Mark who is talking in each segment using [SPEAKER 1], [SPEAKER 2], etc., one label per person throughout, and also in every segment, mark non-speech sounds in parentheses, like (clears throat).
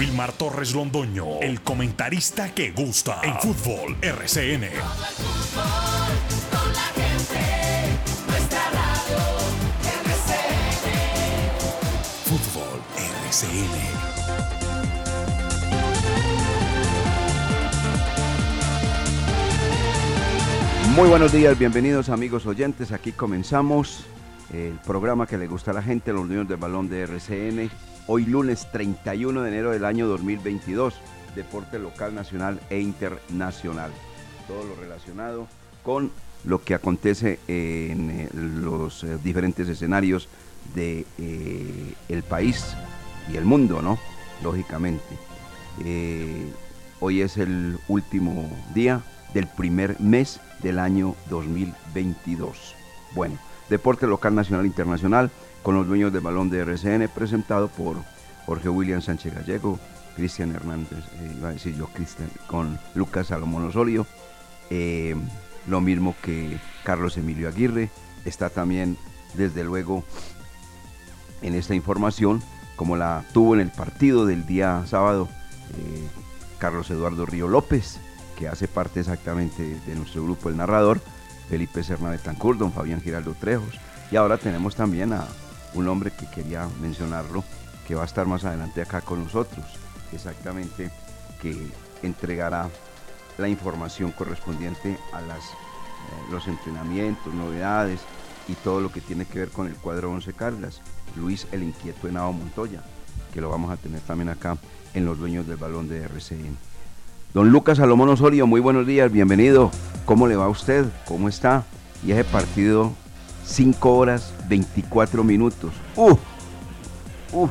[SPEAKER 1] Wilmar Torres Londoño, el comentarista que gusta en fútbol RCN. Fútbol RCN.
[SPEAKER 2] Muy buenos días, bienvenidos amigos oyentes. Aquí comenzamos el programa que le gusta a la gente, los niños del balón de RCN. Hoy lunes 31 de enero del año 2022, deporte local, nacional e internacional. Todo lo relacionado con lo que acontece en eh, los eh, diferentes escenarios de eh, el país y el mundo, ¿no? Lógicamente. hoy es el último día del primer mes del año 2022. Bueno, deporte local, nacional, internacional con los dueños del balón de RCN, presentado por Jorge William Sánchez Gallego, Cristian Hernández, eh, iba a decir yo Cristian, con Lucas Salomón Osorio, eh, lo mismo que Carlos Emilio Aguirre, está también desde luego en esta información, como la tuvo en el partido del día sábado, eh, Carlos Eduardo Río López, que hace parte exactamente de nuestro grupo El Narrador, Felipe Serna Tancur, don Fabián Giraldo Trejos, y ahora tenemos también a un hombre que quería mencionarlo, que va a estar más adelante acá con nosotros, exactamente, que entregará la información correspondiente a las, eh, los entrenamientos, novedades y todo lo que tiene que ver con el cuadro 11 Carlas, Luis el Inquieto Henao Montoya, que lo vamos a tener también acá en los dueños del balón de RCN. Don Lucas Salomón Osorio, muy buenos días, bienvenido. ¿Cómo le va a usted? ¿Cómo está? Y ese partido 5 horas 24 minutos. ¡Uf! ¡Uf!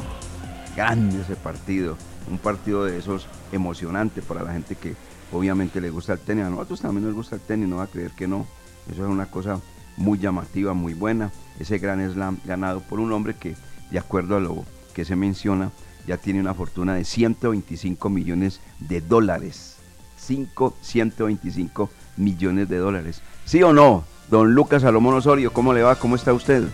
[SPEAKER 2] Grande ese partido. Un partido de esos emocionantes para la gente que obviamente le gusta el tenis. A nosotros también nos gusta el tenis, no va a creer que no. Eso es una cosa muy llamativa, muy buena. Ese gran slam ganado por un hombre que, de acuerdo a lo que se menciona, ya tiene una fortuna de 125 millones de dólares. 5, 125 millones de dólares. ¿Sí o no? Don Lucas Salomón Osorio, ¿cómo le va? ¿Cómo está usted?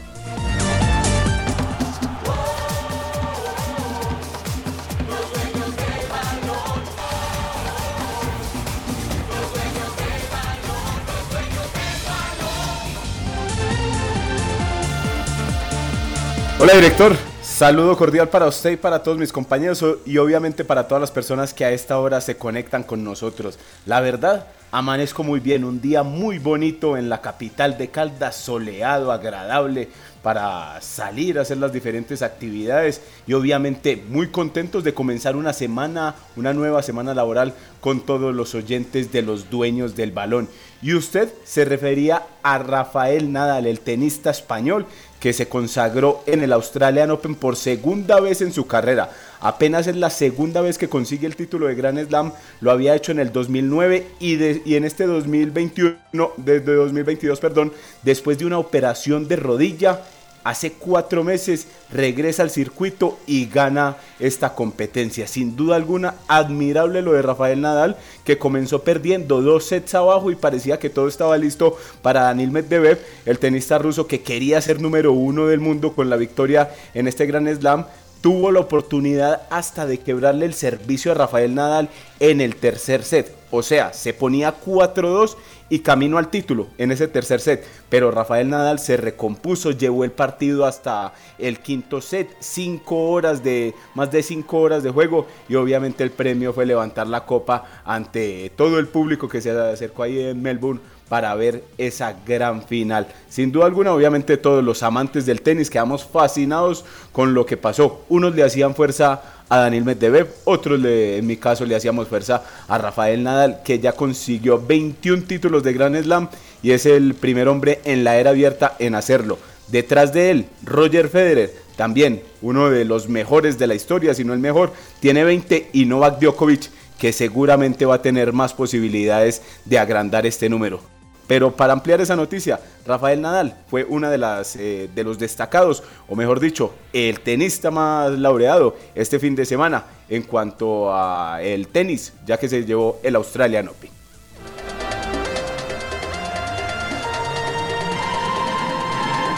[SPEAKER 3] Hola director, saludo cordial para usted y para todos mis compañeros y obviamente para todas las personas que a esta hora se conectan con nosotros. La verdad, Amanezco muy bien, un día muy bonito en la capital de Caldas, soleado, agradable para salir a hacer las diferentes actividades y obviamente muy contentos de comenzar una semana, una nueva semana laboral con todos los oyentes de los dueños del balón. Y usted se refería a Rafael Nadal, el tenista español que se consagró en el Australian Open por segunda vez en su carrera. Apenas es la segunda vez que consigue el título de Grand Slam, lo había hecho en el 2009 y, y en este 2021, desde 2022, perdón, después de una operación de rodilla, hace cuatro meses regresa al circuito y gana esta competencia. Sin duda alguna, admirable lo de Rafael Nadal, que comenzó perdiendo dos sets abajo y parecía que todo estaba listo para Daniel Medvedev, el tenista ruso que quería ser número uno del mundo con la victoria en este Gran Slam tuvo la oportunidad hasta de quebrarle el servicio a Rafael Nadal en el tercer set. O sea, se ponía 4-2 y camino al título en ese tercer set. Pero Rafael Nadal se recompuso, llevó el partido hasta el quinto set, cinco horas de, más de 5 horas de juego y obviamente el premio fue levantar la copa ante todo el público que se acercó ahí en Melbourne para ver esa gran final. Sin duda alguna, obviamente todos los amantes del tenis quedamos fascinados con lo que pasó. Unos le hacían fuerza a Daniel Medvedev, otros le, en mi caso le hacíamos fuerza a Rafael Nadal, que ya consiguió 21 títulos de Grand Slam y es el primer hombre en la era abierta en hacerlo. Detrás de él, Roger Federer, también uno de los mejores de la historia, si no el mejor, tiene 20 y Novak Djokovic que seguramente va a tener más posibilidades de agrandar este número. Pero para ampliar esa noticia, Rafael Nadal fue una de eh, de los destacados, o mejor dicho, el tenista más laureado este fin de semana en cuanto a el tenis, ya que se llevó el Australian Open.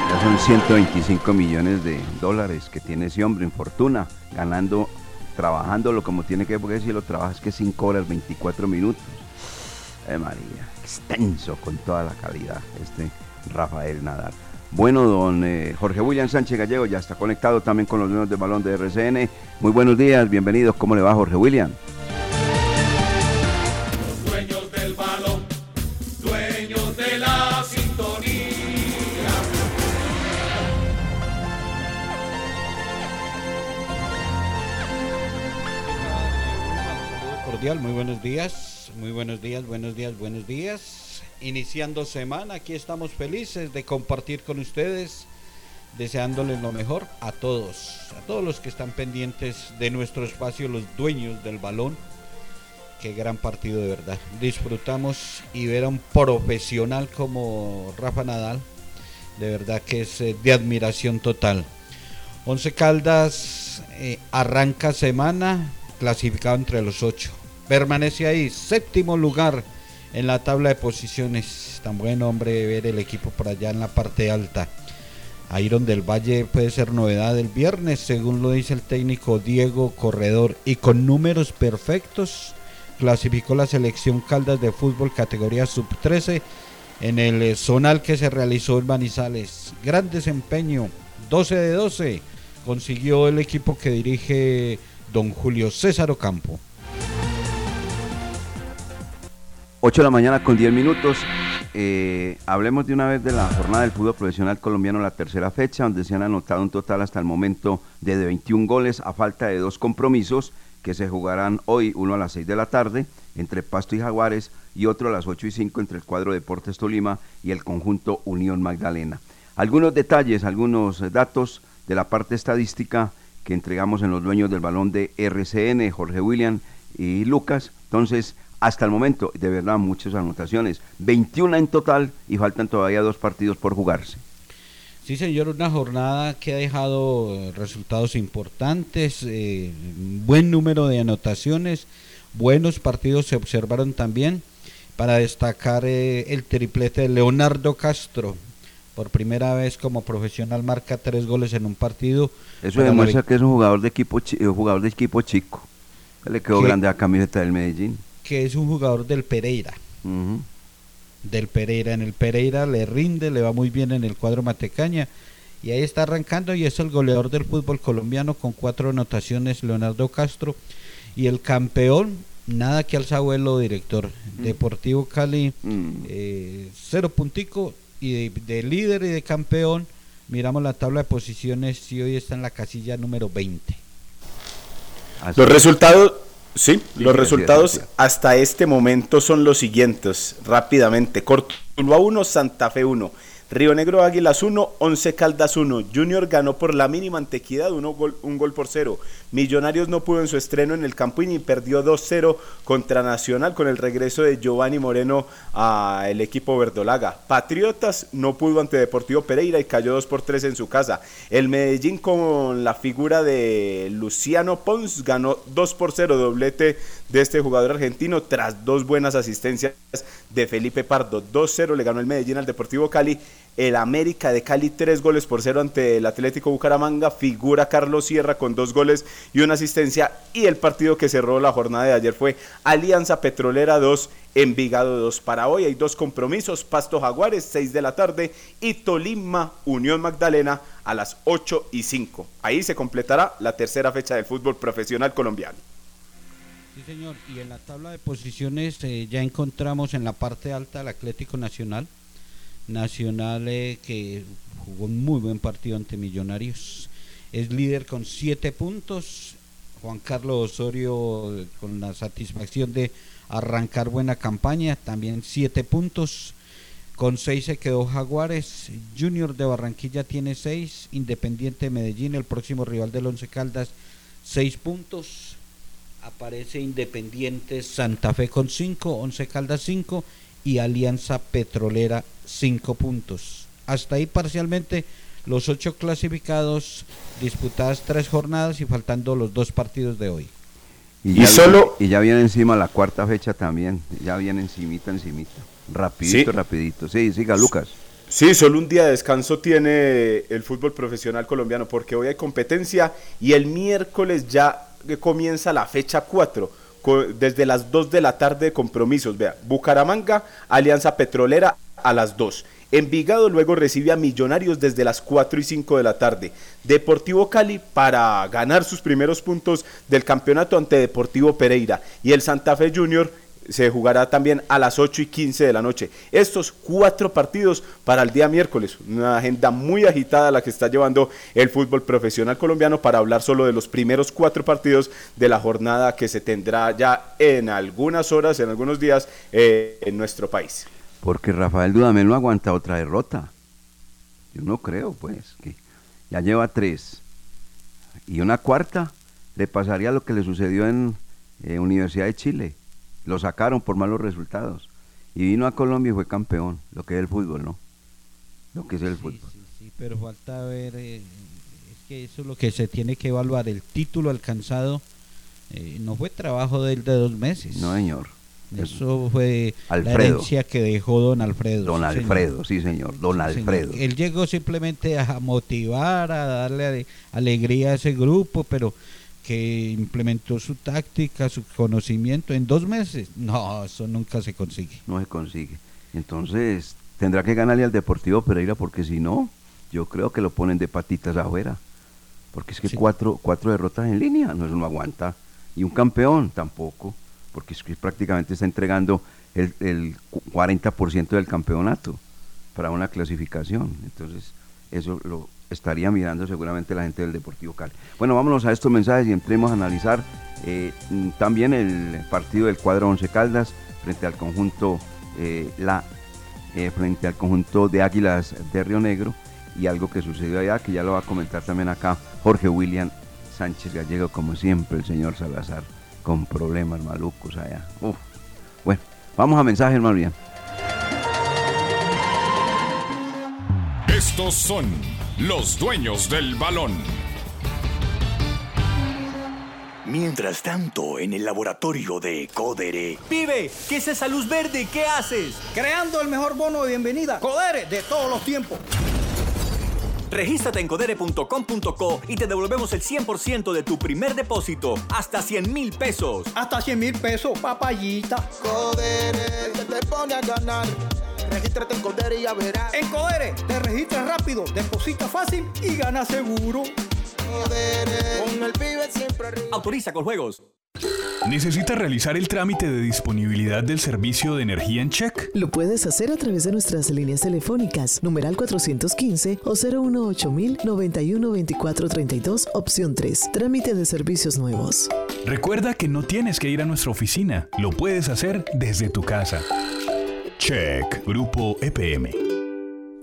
[SPEAKER 2] Ya son 125 millones de dólares que tiene ese hombre en fortuna, ganando, trabajándolo como tiene que, porque si lo trabajas que 5 horas 24 minutos. Eh, María extenso con toda la calidad, este Rafael Nadal. Bueno, don eh, Jorge William Sánchez Gallego ya está conectado también con los dueños de balón de RCN. Muy buenos días, bienvenidos. ¿Cómo le va Jorge William?
[SPEAKER 4] Los dueños del balón, dueños de la sintonía.
[SPEAKER 5] cordial, muy buenos días, muy buenos días, buenos días, buenos días. Iniciando semana, aquí estamos felices de compartir con ustedes, deseándoles lo mejor a todos, a todos los que están pendientes de nuestro espacio, los dueños del balón. Qué gran partido de verdad. Disfrutamos y ver a un profesional como Rafa Nadal, de verdad que es eh, de admiración total. Once Caldas eh, arranca semana clasificado entre los ocho. Permanece ahí, séptimo lugar en la tabla de posiciones. Tan buen hombre ver el equipo por allá en la parte alta. Iron del Valle puede ser novedad el viernes, según lo dice el técnico Diego Corredor. Y con números perfectos, clasificó la selección Caldas de fútbol categoría sub-13 en el eh, zonal que se realizó en Manizales. Gran desempeño, 12 de 12, consiguió el equipo que dirige don Julio César Ocampo.
[SPEAKER 2] 8 de la mañana con 10 minutos. Eh, hablemos de una vez de la jornada del fútbol profesional colombiano, la tercera fecha, donde se han anotado un total hasta el momento de 21 goles a falta de dos compromisos que se jugarán hoy, uno a las 6 de la tarde entre Pasto y Jaguares y otro a las 8 y 5 entre el cuadro Deportes Tolima y el conjunto Unión Magdalena. Algunos detalles, algunos datos de la parte estadística que entregamos en los dueños del balón de RCN, Jorge William y Lucas. Entonces, hasta el momento, de verdad, muchas anotaciones. 21 en total y faltan todavía dos partidos por jugarse.
[SPEAKER 5] Sí, señor, una jornada que ha dejado resultados importantes, eh, buen número de anotaciones, buenos partidos se observaron también. Para destacar eh, el triplete de Leonardo Castro, por primera vez como profesional marca tres goles en un partido.
[SPEAKER 2] Eso demuestra que es un jugador de equipo, chi jugador de equipo chico. Le quedó
[SPEAKER 5] ¿Qué?
[SPEAKER 2] grande la camiseta del Medellín.
[SPEAKER 5] Que es un jugador del Pereira.
[SPEAKER 2] Uh -huh.
[SPEAKER 5] Del Pereira. En el Pereira le rinde, le va muy bien en el cuadro Matecaña. Y ahí está arrancando y es el goleador del fútbol colombiano con cuatro anotaciones, Leonardo Castro. Y el campeón, nada que al abuelo director. Mm. Deportivo Cali, mm. eh, cero puntico y de, de, líder y de campeón, miramos la tabla de posiciones y hoy está en la casilla número 20.
[SPEAKER 3] Así los resultados, sí, los resultados hasta este momento son los siguientes, rápidamente. Cortuluá 1, Santa Fe 1. Río Negro Águilas 1, 11 Caldas 1. Junior ganó por la mínima antequidad, uno un gol por cero. Millonarios no pudo en su estreno en el Campín y perdió 2-0 contra Nacional con el regreso de Giovanni Moreno al equipo verdolaga. Patriotas no pudo ante Deportivo Pereira y cayó 2 por 3 en su casa. El Medellín con la figura de Luciano Pons ganó 2 por 0 doblete de este jugador argentino tras dos buenas asistencias de Felipe Pardo. 2-0 le ganó el Medellín al Deportivo Cali el América de Cali tres goles por cero ante el Atlético Bucaramanga, figura Carlos Sierra con dos goles y una asistencia y el partido que cerró la jornada de ayer fue Alianza Petrolera 2, Envigado 2. Para hoy hay dos compromisos, Pasto Jaguares 6 de la tarde y Tolima Unión Magdalena a las 8 y 5. Ahí se completará la tercera fecha del fútbol profesional colombiano.
[SPEAKER 5] Sí, señor, y en la tabla de posiciones eh, ya encontramos en la parte alta el Atlético Nacional Nacional eh, que jugó un muy buen partido ante Millonarios. Es líder con siete puntos. Juan Carlos Osorio eh, con la satisfacción de arrancar buena campaña, también siete puntos. Con seis se quedó Jaguares. Junior de Barranquilla tiene seis. Independiente de Medellín, el próximo rival del Once Caldas, seis puntos. aparece Independiente Santa Fe con 5, Once Caldas 5 y Alianza Petrolera 5 puntos. Hasta ahí parcialmente los ocho clasificados disputadas tres jornadas y faltando los dos partidos de hoy.
[SPEAKER 2] Y,
[SPEAKER 3] Y
[SPEAKER 2] ya,
[SPEAKER 3] solo-
[SPEAKER 2] y ya viene encima la cuarta fecha también. Ya viene encimita, encimita. Rapidito,
[SPEAKER 3] Sí.
[SPEAKER 2] rapidito. Sí, siga Lucas.
[SPEAKER 3] Sí, solo un día de descanso tiene el fútbol profesional colombiano porque hoy hay competencia y el miércoles ya comienza la fecha 4 desde las 2 de la tarde de compromisos. Vea, Bucaramanga, Alianza Petrolera a las 2. Envigado luego recibe a Millonarios desde las 4 y 5 de la tarde. Deportivo Cali para ganar sus primeros puntos del campeonato ante Deportivo Pereira. Y el Santa Fe Junior se jugará también a las 8 y 15 de la noche. Estos cuatro partidos para el día miércoles. Una agenda muy agitada la que está llevando el fútbol profesional colombiano para hablar solo de los primeros cuatro partidos de la jornada que se tendrá ya en algunas horas, en algunos días eh, en nuestro país.
[SPEAKER 2] Porque Rafael Dudamel no aguanta otra derrota. Yo no creo, pues, que ya lleva tres. Y una cuarta le pasaría lo que le sucedió en eh, Universidad de Chile. Lo sacaron por malos resultados. Y vino a Colombia y fue campeón. Lo que es el fútbol, ¿no? Lo que es el
[SPEAKER 5] Sí,
[SPEAKER 2] fútbol.
[SPEAKER 5] sí, sí, pero falta ver, eh, es que eso es lo que se tiene que evaluar, el título alcanzado eh, no fue trabajo de él de dos meses.
[SPEAKER 2] No, señor.
[SPEAKER 5] Eso fue la herencia que dejó don Alfredo.
[SPEAKER 2] Don
[SPEAKER 5] sí, señor.
[SPEAKER 2] Alfredo, sí, señor. Don
[SPEAKER 5] Sí, señor.
[SPEAKER 2] Alfredo.
[SPEAKER 5] Él llegó simplemente a motivar, a darle ale- alegría a ese grupo, pero que implementó su táctica, su conocimiento en dos meses. No, eso nunca se consigue.
[SPEAKER 2] no se consigue. Entonces, tendrá que ganarle al Deportivo Pereira porque si no, yo creo que lo ponen de patitas afuera. Porque es que
[SPEAKER 5] Sí.
[SPEAKER 2] cuatro, cuatro derrotas en línea, no, no aguanta. Y un campeón tampoco, porque es que prácticamente está entregando el, el cu- 40% del campeonato para una clasificación. Entonces, eso lo estaría mirando seguramente la gente del Deportivo Cali. Bueno, vámonos a estos mensajes y entremos a analizar eh, mm, también el partido del cuadro Once Caldas frente al conjunto eh, la eh, frente al conjunto de Águilas de Río Negro y algo que sucedió allá que ya lo va a comentar también acá Jorge William Sánchez Gallego como siempre el señor Salazar con problemas malucos allá. Bueno, vamos a mensajes más bien.
[SPEAKER 6] Estos son los dueños del balón.
[SPEAKER 7] Mientras tanto, en el laboratorio de Codere,
[SPEAKER 8] Pibe, ¿qué es esa luz verde? ¿Qué haces?
[SPEAKER 9] Creando el mejor bono de bienvenida, Codere, de todos los tiempos.
[SPEAKER 8] Regístrate en codere.com.co y te devolvemos el 100% de tu primer depósito, hasta 100 mil pesos.
[SPEAKER 9] Hasta 100 mil pesos, papayita.
[SPEAKER 10] Codere, que te pone a ganar. Regístrate en Codere y ya verás.
[SPEAKER 9] En Codere, te registras rápido, deposita fácil y gana seguro.
[SPEAKER 10] Codere, con el pibe siempre arriba.
[SPEAKER 8] Autoriza con juegos.
[SPEAKER 1] ¿Necesita realizar el trámite de disponibilidad del servicio de energía en check?
[SPEAKER 11] Lo puedes hacer a través de nuestras líneas telefónicas, numeral 415 o 018 91 24 32, opción 3, trámite de servicios nuevos.
[SPEAKER 1] Recuerda que no tienes que ir a nuestra oficina, lo puedes hacer desde tu casa. Check, Grupo EPM.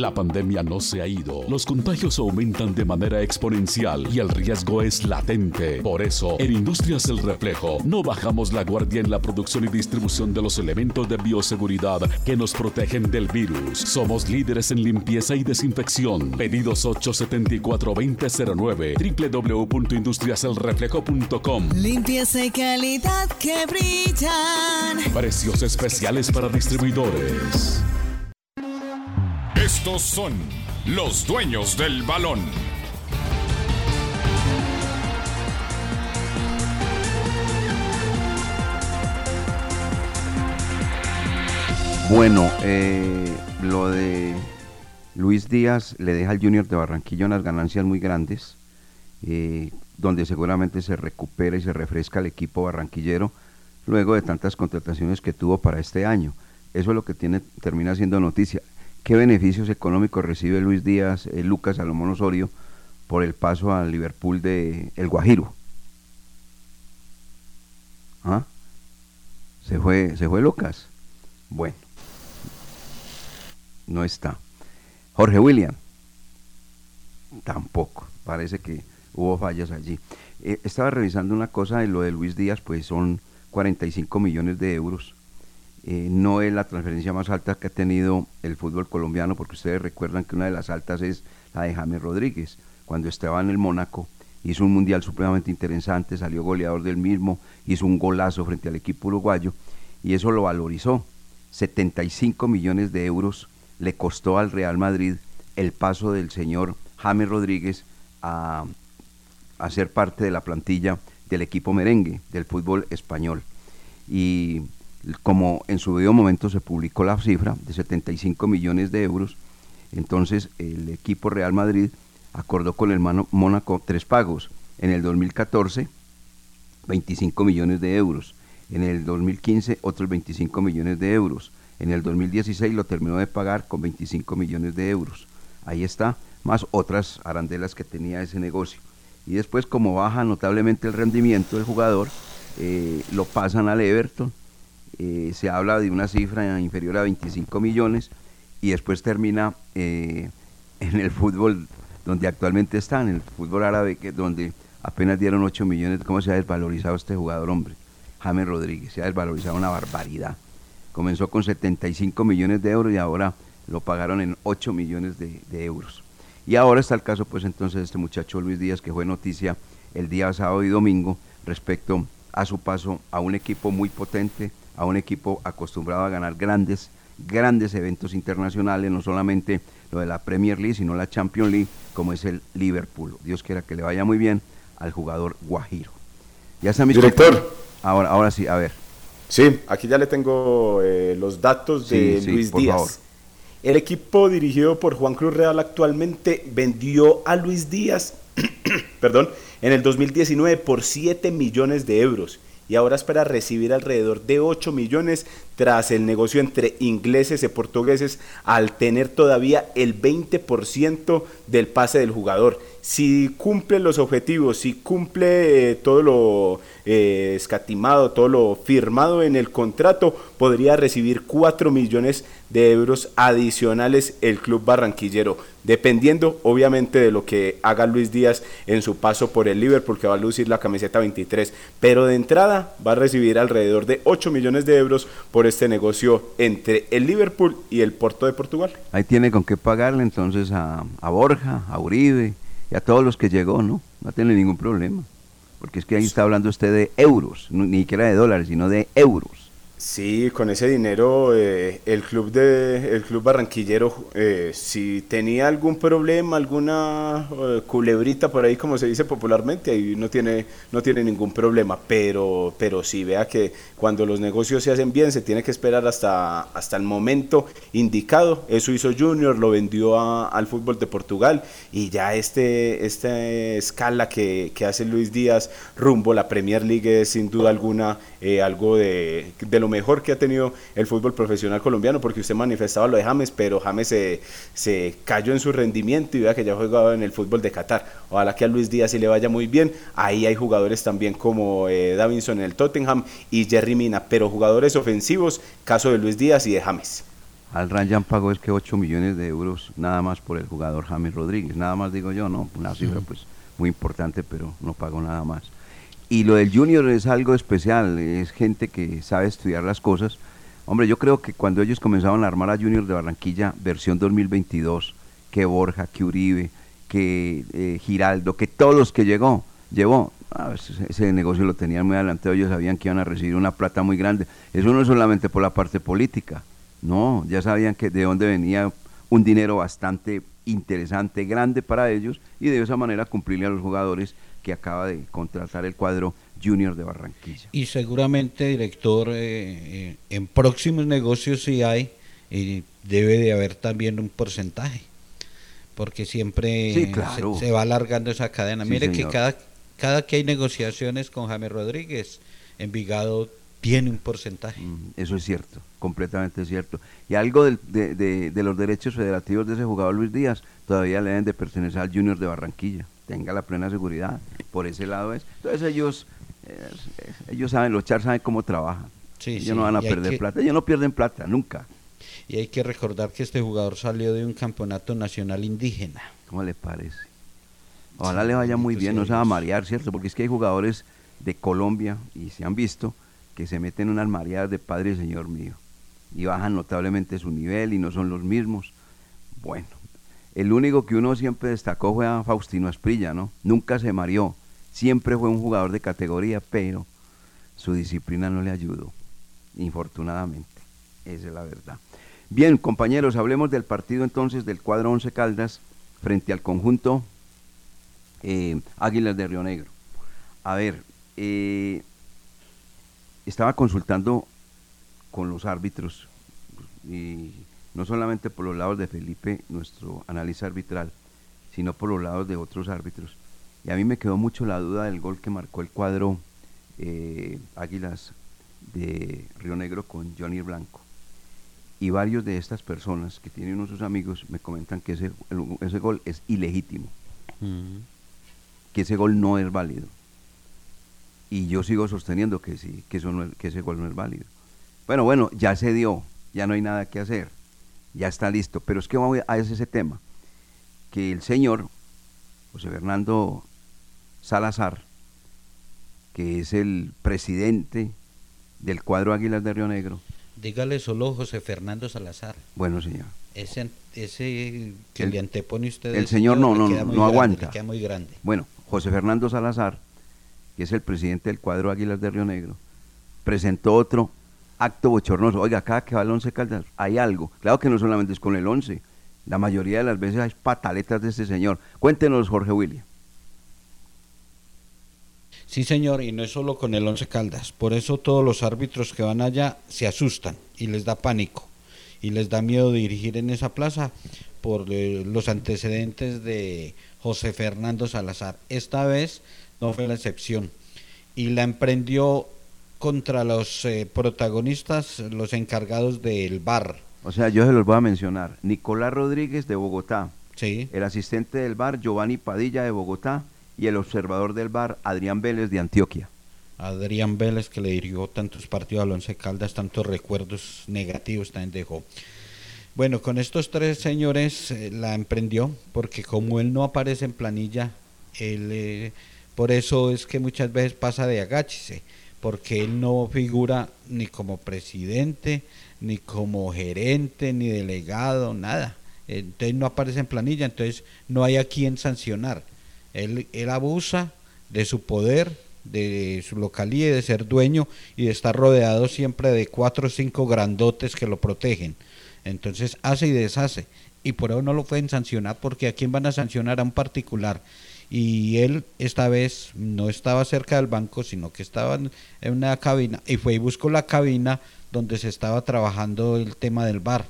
[SPEAKER 6] La pandemia no se ha ido, los contagios aumentan de manera exponencial y el riesgo es latente. Por eso, en Industrias El Reflejo, no bajamos la guardia en la producción y distribución de los elementos de bioseguridad que nos protegen del virus. Somos líderes en limpieza y desinfección. Pedidos 874-2009, www.industriaselreflejo.com.
[SPEAKER 12] Limpieza y calidad que brillan.
[SPEAKER 6] Precios especiales para distribuidores.
[SPEAKER 13] Estos son los dueños del balón.
[SPEAKER 2] Bueno, eh, lo de Luis Díaz le deja al Junior de Barranquilla unas ganancias muy grandes, eh, donde seguramente se recupera y se refresca el equipo barranquillero luego de tantas contrataciones que tuvo para este año. Eso es lo que tiene, termina siendo noticia. ¿Qué beneficios económicos recibe Luis Díaz, eh, Lucas Salomón Osorio por el paso al Liverpool de El Guajiro? ¿Ah? Se fue, se fue Lucas. Bueno, no está. Jorge William, tampoco. Parece que hubo fallas allí. Eh, estaba revisando una cosa de lo de Luis Díaz, pues son 45 millones de euros eh, no es la transferencia más alta que ha tenido el fútbol colombiano, porque ustedes recuerdan que una de las altas es la de James Rodríguez, cuando estaba en el Mónaco, hizo un mundial supremamente interesante, salió goleador del mismo, hizo un golazo frente al equipo uruguayo, y eso lo valorizó. 75 millones de euros le costó al Real Madrid el paso del señor James Rodríguez a, a ser parte de la plantilla del equipo merengue del fútbol español. Y como en su debido momento se publicó la cifra de 75 millones de euros, entonces el equipo Real Madrid acordó con el Mónaco tres pagos. En el 2014, 25 millones de euros. En el 2015, otros 25 millones de euros. En el 2016 lo terminó de pagar con 25 millones de euros. Ahí está, más otras arandelas que tenía ese negocio. Y después, como baja notablemente el rendimiento del jugador, eh, lo pasan al Everton eh, se habla de una cifra inferior a 25 millones y después termina eh, (laughs) en el fútbol donde actualmente está, en el fútbol árabe, que, donde apenas dieron 8 millones. ¿Cómo se ha desvalorizado este jugador, hombre? James Rodríguez, se ha desvalorizado una barbaridad. Comenzó con 75 millones de euros y ahora lo pagaron en 8 millones de, de euros. Y ahora está el caso, pues entonces, de este muchacho Luis Díaz, que fue noticia el día sábado y domingo respecto a su paso a un equipo muy potente, a un equipo acostumbrado a ganar grandes, grandes eventos internacionales, no solamente lo de la Premier League, sino la Champions League, como es el Liverpool. Dios quiera que le vaya muy bien al jugador Guajiro.
[SPEAKER 3] Ya está mi Director.
[SPEAKER 2] Ahora, ahora sí, a ver.
[SPEAKER 3] Sí, aquí ya le tengo eh, los datos de Luis Díaz. El equipo dirigido por Juan Cruz Real actualmente vendió a Luis Díaz, (clears throat) perdón, en el 2019 por 7 millones de euros y ahora espera recibir alrededor de 8 millones tras el negocio entre ingleses y portugueses al tener todavía el 20% del pase del jugador. Si cumple los objetivos, si cumple eh, todo lo eh, escatimado, todo lo firmado en el contrato, podría recibir 4 millones de euros adicionales el club barranquillero, dependiendo obviamente de lo que haga Luis Díaz en su paso por el Liverpool, que va a lucir la camiseta 23, pero de entrada va a recibir alrededor de 8 millones de euros este negocio entre el Liverpool y el Porto de Portugal.
[SPEAKER 2] Ahí tiene con qué pagarle entonces a, a Borja, a Uribe y a todos los que llegó, ¿no? No tiene ningún problema porque es que ahí está hablando usted de euros, ni siquiera de dólares, sino de euros.
[SPEAKER 3] Sí, con ese dinero eh, el club de el club barranquillero eh, si tenía algún problema, alguna eh, culebrita por ahí como se dice popularmente, ahí no tiene no tiene ningún problema, pero pero sí vea que cuando los negocios se hacen bien se tiene que esperar hasta hasta el momento indicado. Eso hizo Junior, lo vendió al fútbol de Portugal y ya este esta escala que, que hace Luis Díaz rumbo a la Premier League es sin duda alguna algo de, de lo mejor que ha tenido el fútbol profesional colombiano, porque usted manifestaba lo de James, pero James se, se cayó en su rendimiento y vea que ya ha jugado en el fútbol de Qatar. Ojalá que a Luis Díaz sí le vaya muy bien. Ahí hay jugadores también como eh, en el Tottenham y Jerry Mina, pero jugadores ofensivos, caso de Luis Díaz y de James.
[SPEAKER 2] Al Rayan pagó es que 8 millones de euros nada más por el jugador James Rodríguez. Nada más digo yo, ¿no? Una cifra pues muy importante, pero no pagó nada más. Y lo del Junior es algo especial, es gente que sabe estudiar las cosas. Hombre, yo creo que cuando ellos comenzaron a armar a Junior de Barranquilla, versión 2022, que Borja, que Uribe, que eh, Giraldo, que todos los que llegó, llevó, ah, ese, negocio lo tenían muy adelantado, ellos sabían que iban a recibir una plata muy grande. Eso no es solamente por la parte política, no, ya sabían que de dónde venía un dinero bastante interesante, grande para ellos, y de esa manera cumplirle a los jugadores que acaba de contratar el cuadro Junior de Barranquilla.
[SPEAKER 5] Y seguramente, director, eh, eh, en próximos negocios sí hay, y debe de haber también un porcentaje, porque siempre
[SPEAKER 2] Sí, claro.
[SPEAKER 5] se, se va alargando esa cadena.
[SPEAKER 2] Sí,
[SPEAKER 5] Mire que cada, cada que hay negociaciones con James Rodríguez, Envigado tiene un porcentaje.
[SPEAKER 2] Eso es cierto, completamente cierto. Y algo del- de, de- de los derechos federativos de ese jugador Luis Díaz todavía le deben de pertenecer al Junior de Barranquilla. Tenga la plena seguridad. Por ese lado es. Entonces ellos, eh, ellos saben, los char saben cómo trabajan.
[SPEAKER 5] Sí,
[SPEAKER 2] ellos
[SPEAKER 5] sí,
[SPEAKER 2] no van a perder
[SPEAKER 5] que-
[SPEAKER 2] plata. Ellos no pierden plata, nunca.
[SPEAKER 5] Y hay que recordar que este jugador salió de un campeonato nacional indígena.
[SPEAKER 2] ¿Cómo le parece? Ojalá le vaya muy bien, no se va a marear, ¿cierto? Porque es que hay jugadores de Colombia, y se han visto, que se meten unas mareadas de Padre y Señor mío. Y bajan notablemente su nivel y no son los mismos. Bueno, el único que uno siempre destacó fue a Faustino Asprilla, ¿no? Nunca se mareó. Siempre fue un jugador de categoría, pero su disciplina no le ayudó, infortunadamente. Esa es la verdad. Bien, compañeros, hablemos del partido entonces del cuadro 11 Caldas frente al conjunto eh, Águilas de Río Negro. A ver, eh, estaba consultando con los árbitros y no solamente por los lados de Felipe, nuestro analista arbitral, sino por los lados de otros árbitros. Y a mí me quedó mucho la duda del gol que marcó el cuadro eh, Águilas de Río Negro con Johnny Blanco. Y varios de estas personas que tienen uno de sus amigos me comentan que ese, el- ese gol es ilegítimo, que ese gol no es válido. Y yo sigo sosteniendo que sí, que, eso no es- que ese gol no es válido. Bueno, bueno, ya se dio, ya no hay nada que hacer, ya está listo. Pero es que vamos a ese, tema, que el señor José Fernando Salazar, que es el presidente del cuadro Águilas de Río Negro,
[SPEAKER 5] Dígale solo José Fernando Salazar.
[SPEAKER 2] bueno señor,
[SPEAKER 5] Ese, ese que
[SPEAKER 2] El-
[SPEAKER 5] le antepone usted.
[SPEAKER 2] el señor no,
[SPEAKER 5] le
[SPEAKER 2] no, no, no
[SPEAKER 5] grande,
[SPEAKER 2] aguanta.
[SPEAKER 5] queda muy grande.
[SPEAKER 2] Bueno, José Fernando Salazar, que es el presidente del cuadro Águilas de Río Negro, presentó otro acto bochornoso. Oiga, cada que va el Once Caldas hay algo. Claro que no solamente es con el Once. La mayoría de las veces hay pataletas de este señor. Cuéntenos, Jorge William.
[SPEAKER 5] Sí, señor, y no es solo con el Once Caldas. Por eso todos los árbitros que van allá se asustan y les da pánico y les da miedo dirigir en esa plaza por eh, los antecedentes de José Fernando Salazar. Esta vez no fue la excepción y la emprendió contra los eh, protagonistas, los encargados del bar.
[SPEAKER 2] O sea, yo se los voy a mencionar. Nicolás Rodríguez de Bogotá.
[SPEAKER 5] Sí.
[SPEAKER 2] El asistente del bar, Giovanni Padilla de Bogotá. Y el observador del bar, Adrián Vélez de Antioquia.
[SPEAKER 5] Adrián Vélez, que le dirigió tantos partidos al Once Caldas, tantos recuerdos negativos también dejó. Bueno, con estos tres señores eh, la emprendió, porque como él no aparece en planilla, él, eh, por eso es que muchas veces pasa de agáchese, porque él no figura ni como presidente, ni como gerente, ni delegado, nada. Entonces no aparece en planilla, entonces no hay a quien sancionar. Él, él abusa de su poder, de su localía de ser dueño y de estar rodeado siempre de cuatro o cinco grandotes que lo protegen. Entonces hace y deshace. Y por eso no lo pueden sancionar porque a quién van a sancionar a un particular. Y él esta vez no estaba cerca del banco, sino que estaba en una cabina y fue y buscó la cabina donde se estaba trabajando el tema del bar.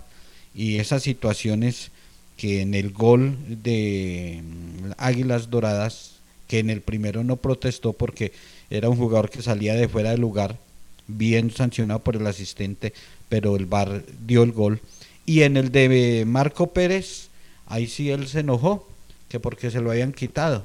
[SPEAKER 5] Y esas situaciones que en el gol de mm, Águilas Doradas, que en el primero no protestó porque era un jugador que salía de fuera del lugar, bien sancionado por el asistente, pero el VAR dio el gol. Y en el de Marco Pérez, ahí sí él se enojó, que porque se lo habían quitado.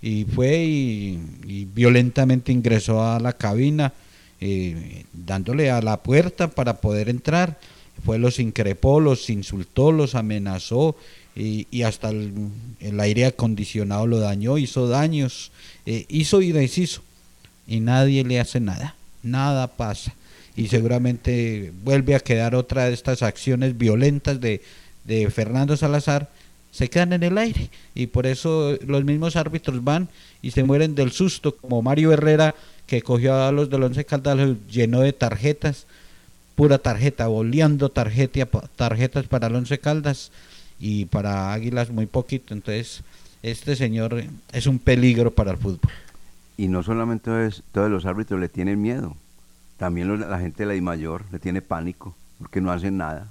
[SPEAKER 5] Y fue y, violentamente ingresó a la cabina, eh, dándole a la puerta para poder entrar. Fue los increpó, los insultó, los amenazó y, hasta el, el aire acondicionado lo dañó, hizo daños, eh, hizo y deshizo. Y nadie le hace nada, nada pasa. Y seguramente vuelve a quedar otra de estas acciones violentas de, de Fernando Salazar, se quedan en el aire y por eso los mismos árbitros van y se mueren del susto, como Mario Herrera que cogió a los del Once Caldas, los llenó de tarjetas, pura tarjeta, boleando tarjeta, tarjetas para el Once Caldas y para Águilas muy poquito, entonces este señor es un peligro para el fútbol.
[SPEAKER 2] Y no solamente es, todos los árbitros le tienen miedo, también la gente de la mayor le tiene pánico, porque no hacen nada.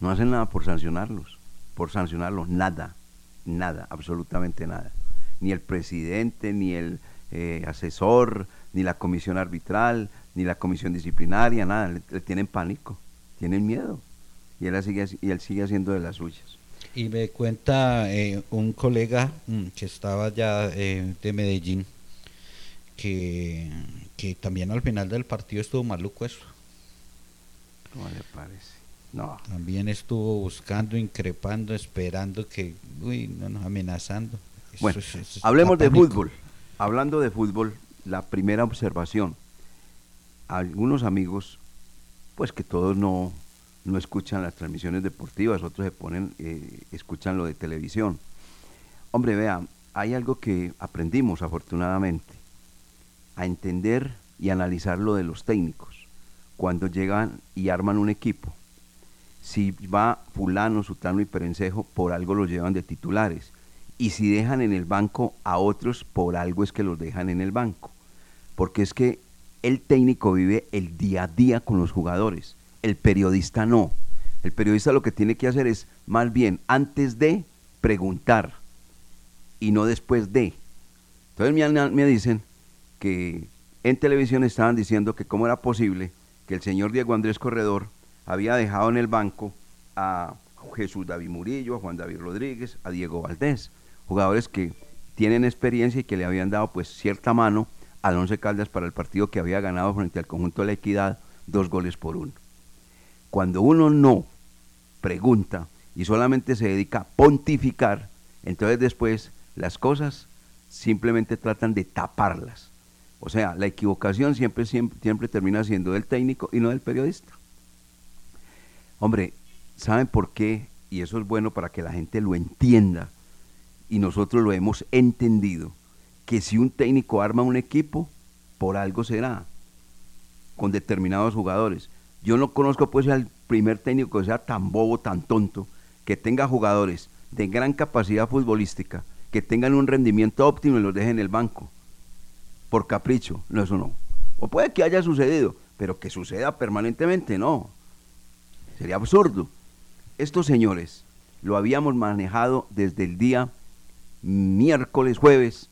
[SPEAKER 2] No hacen nada por sancionarlos, por sancionarlos, nada, nada, absolutamente nada. Ni el presidente, ni el eh, asesor, ni la comisión arbitral, ni la comisión disciplinaria, nada, le, le tienen pánico, tienen miedo. Y él, sigue, y él sigue haciendo de las suyas.
[SPEAKER 5] Y me cuenta eh, un colega mm, que estaba ya eh, de Medellín, que, que también al final del partido estuvo maluco eso.
[SPEAKER 2] ¿Cómo le parece? No.
[SPEAKER 5] También estuvo buscando, increpando, esperando que, uy, no, no, amenazando. Eso
[SPEAKER 2] Bueno,
[SPEAKER 5] eso
[SPEAKER 2] hablemos de fútbol. Hablando de fútbol, la primera observación. Algunos amigos, pues que todos no, no escuchan las transmisiones deportivas, otros se ponen, eh, escuchan lo de televisión. Hombre, vea, hay algo que aprendimos afortunadamente, a entender y analizar lo de los técnicos. Cuando llegan y arman un equipo, si va fulano, sutano y perencejo, por algo los llevan de titulares. Y si dejan en el banco a otros, por algo es que los dejan en el banco. Porque es que el técnico vive el día a día con los jugadores, el periodista no. El periodista lo que tiene que hacer es, más bien, antes de preguntar y no después de. Entonces me, me dicen que en televisión estaban diciendo que cómo era posible que el señor Diego Andrés Corredor había dejado en el banco a Jesús David Murillo, a Juan David Rodríguez, a Diego Valdés, jugadores que tienen experiencia y que le habían dado pues cierta mano al Once Caldas para el partido que había ganado frente al conjunto de la Equidad, dos goles por uno. Cuando uno no pregunta y solamente se dedica a pontificar, entonces después las cosas simplemente tratan de taparlas. O sea, la equivocación siempre, siempre, siempre termina siendo del técnico y no del periodista. Hombre, ¿saben por qué? Y eso es bueno para que la gente lo entienda. Y nosotros lo hemos entendido. Que si un técnico arma un equipo, por algo será. Con determinados jugadores. Yo no conozco pues al primer técnico que sea tan bobo, tan tonto, que tenga jugadores de gran capacidad futbolística, que tengan un rendimiento óptimo y los deje en el banco. Por capricho. No, eso no. O puede que haya sucedido, pero que suceda permanentemente, no. Sería absurdo. Estos señores lo habíamos manejado desde el día miércoles, jueves.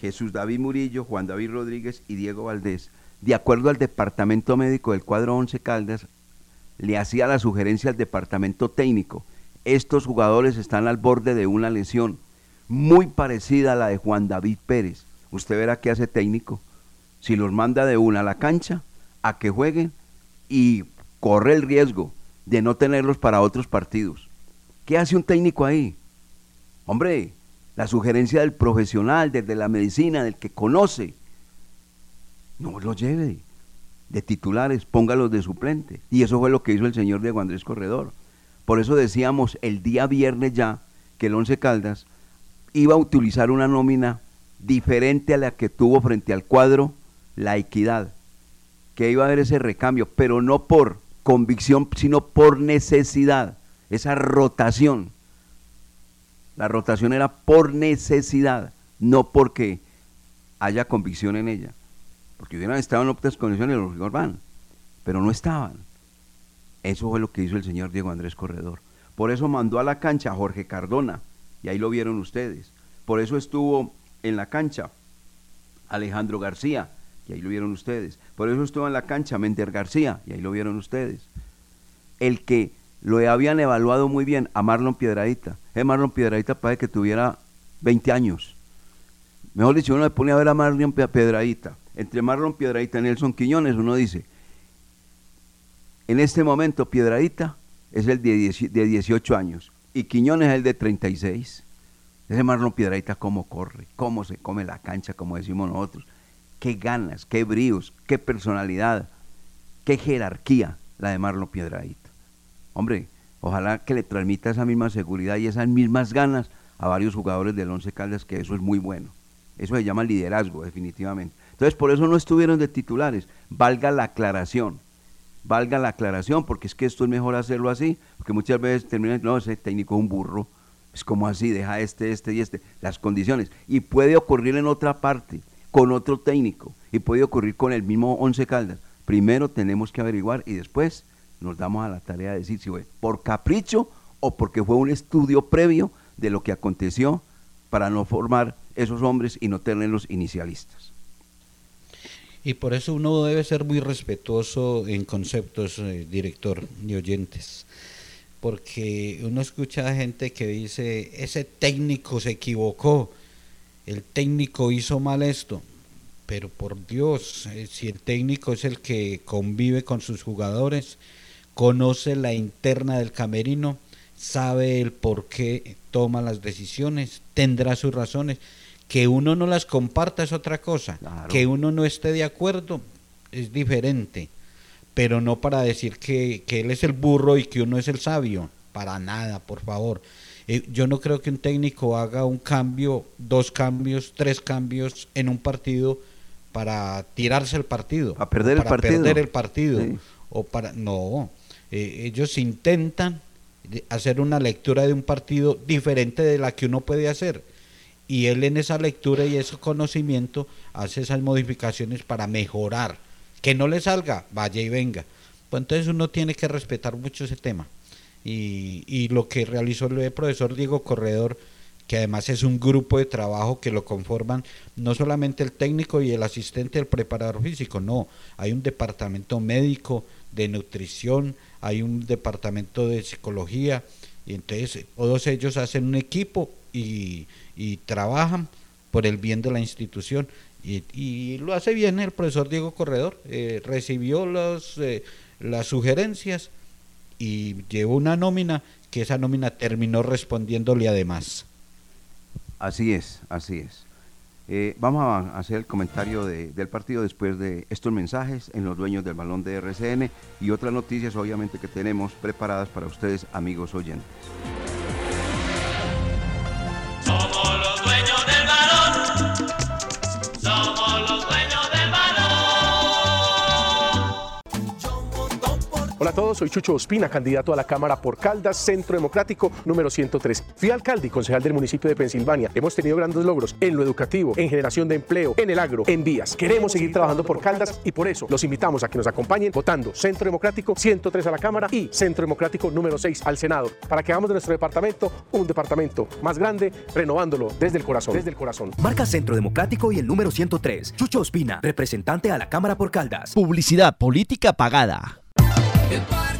[SPEAKER 2] Jesús David Murillo, Juan David Rodríguez y Diego Valdés, de acuerdo al departamento médico del cuadro 11 Caldas, le hacía la sugerencia al departamento técnico. Estos jugadores están al borde de una lesión muy parecida a la de Juan David Pérez. Usted verá qué hace técnico. Si los manda de una a la cancha a que jueguen y corre el riesgo de no tenerlos para otros partidos. ¿Qué hace un técnico ahí? Hombre, la sugerencia del profesional, desde la medicina, del que conoce, no los lleve de titulares, póngalos de suplente. Y eso fue lo que hizo el señor Diego Andrés Corredor. Por eso decíamos el día viernes ya que el Once Caldas iba a utilizar una nómina diferente a la que tuvo frente al cuadro La Equidad, que iba a haber ese recambio, pero no por convicción, sino por necesidad, esa rotación. La rotación era por necesidad, no porque haya convicción en ella. Porque hubieran estado en otras condiciones los Rigor van, pero no estaban. Eso fue lo que hizo el señor Diego Andrés Corredor. Por eso mandó a la cancha a Jorge Cardona, y ahí lo vieron ustedes. Por eso estuvo en la cancha Alejandro García, y ahí lo vieron ustedes. Por eso estuvo en la cancha Mender García, y ahí lo vieron ustedes. El que lo habían evaluado muy bien a Marlon Piedradita. Eh, Marlon Piedradita parece que tuviera 20 años. Mejor dicho, uno le pone a ver a Marlon Piedradita. Entre Marlon Piedradita y Nelson Quiñones, uno dice, En este momento, Piedradita es el de, 10 de 18 años y Quiñones es el de 36. Ese Marlon Piedradita cómo corre, cómo se come la cancha, como decimos nosotros. Qué ganas, qué bríos, qué personalidad, qué jerarquía la de Marlon Piedradita. Hombre, ojalá que le transmita esa misma seguridad y esas mismas ganas a varios jugadores del Once Caldas, que eso es muy bueno. Eso se llama liderazgo, definitivamente. Entonces, por eso no estuvieron de titulares. Valga la aclaración. Valga la aclaración, porque es que esto es mejor hacerlo así, porque muchas veces terminan, no, ese técnico es un burro. Es como así, deja este, este y este, las condiciones. Y puede ocurrir en otra parte, con otro técnico, y puede ocurrir con el mismo Once Caldas. Primero tenemos que averiguar y después nos damos a la tarea de decir si fue por capricho o porque fue un estudio previo de lo que aconteció para no formar esos hombres y no tenerlos inicialistas.
[SPEAKER 5] Y por eso uno debe ser muy respetuoso en conceptos, eh, director y oyentes. Porque uno escucha a gente que dice, ese técnico se equivocó, el técnico hizo mal esto. Pero por Dios, eh, si el técnico es el que convive con sus jugadores, conoce la interna del camerino, sabe el por qué toma las decisiones, tendrá sus razones. Que uno no las comparta es otra cosa. Que uno no esté de acuerdo es diferente. Pero no para decir que, que, él es el burro y que uno es el sabio. Para nada, por favor. Eh, yo no creo que un técnico haga un cambio, dos cambios, tres cambios en un partido para tirarse el partido.
[SPEAKER 2] A perder el partido.
[SPEAKER 5] perder el partido. O para. No. Eh, ellos intentan hacer una lectura de un partido diferente de la que uno puede hacer. Y él en esa lectura y ese conocimiento hace esas modificaciones para mejorar. Que no le salga, vaya y venga. Pues entonces uno tiene que respetar mucho ese tema. Y, y lo que realizó el profesor Diego Corredor, que además es un grupo de trabajo que lo conforman no solamente el técnico y el asistente del preparador físico, no, hay un departamento médico de nutrición, hay un departamento de psicología, y entonces todos ellos hacen un equipo y, trabajan por el bien de la institución. Y, lo hace bien el profesor Diego Corredor, eh, recibió los, eh, las sugerencias y llevó una nómina que esa nómina terminó respondiéndole además.
[SPEAKER 2] Así es, así es. Eh, vamos a hacer el comentario del partido después de estos mensajes en los dueños del balón de RCN y otras noticias obviamente que tenemos preparadas para ustedes amigos oyentes.
[SPEAKER 14] Hola a todos, soy Chucho Ospina, candidato a la Cámara por Caldas, Centro Democrático número 103. Fui alcalde y concejal del municipio de Pensilvania. Hemos tenido grandes logros en lo educativo, en generación de empleo, en el agro, en vías. Queremos seguir trabajando por Caldas y por eso los invitamos a que nos acompañen votando Centro Democrático 103 a la Cámara y Centro Democrático número 6 al Senado, para que hagamos de nuestro departamento un departamento más grande, renovándolo desde el corazón. Desde el corazón.
[SPEAKER 15] Marca Centro Democrático y el número 103. Chucho Ospina, representante a la Cámara por Caldas.
[SPEAKER 16] Publicidad política pagada.
[SPEAKER 12] El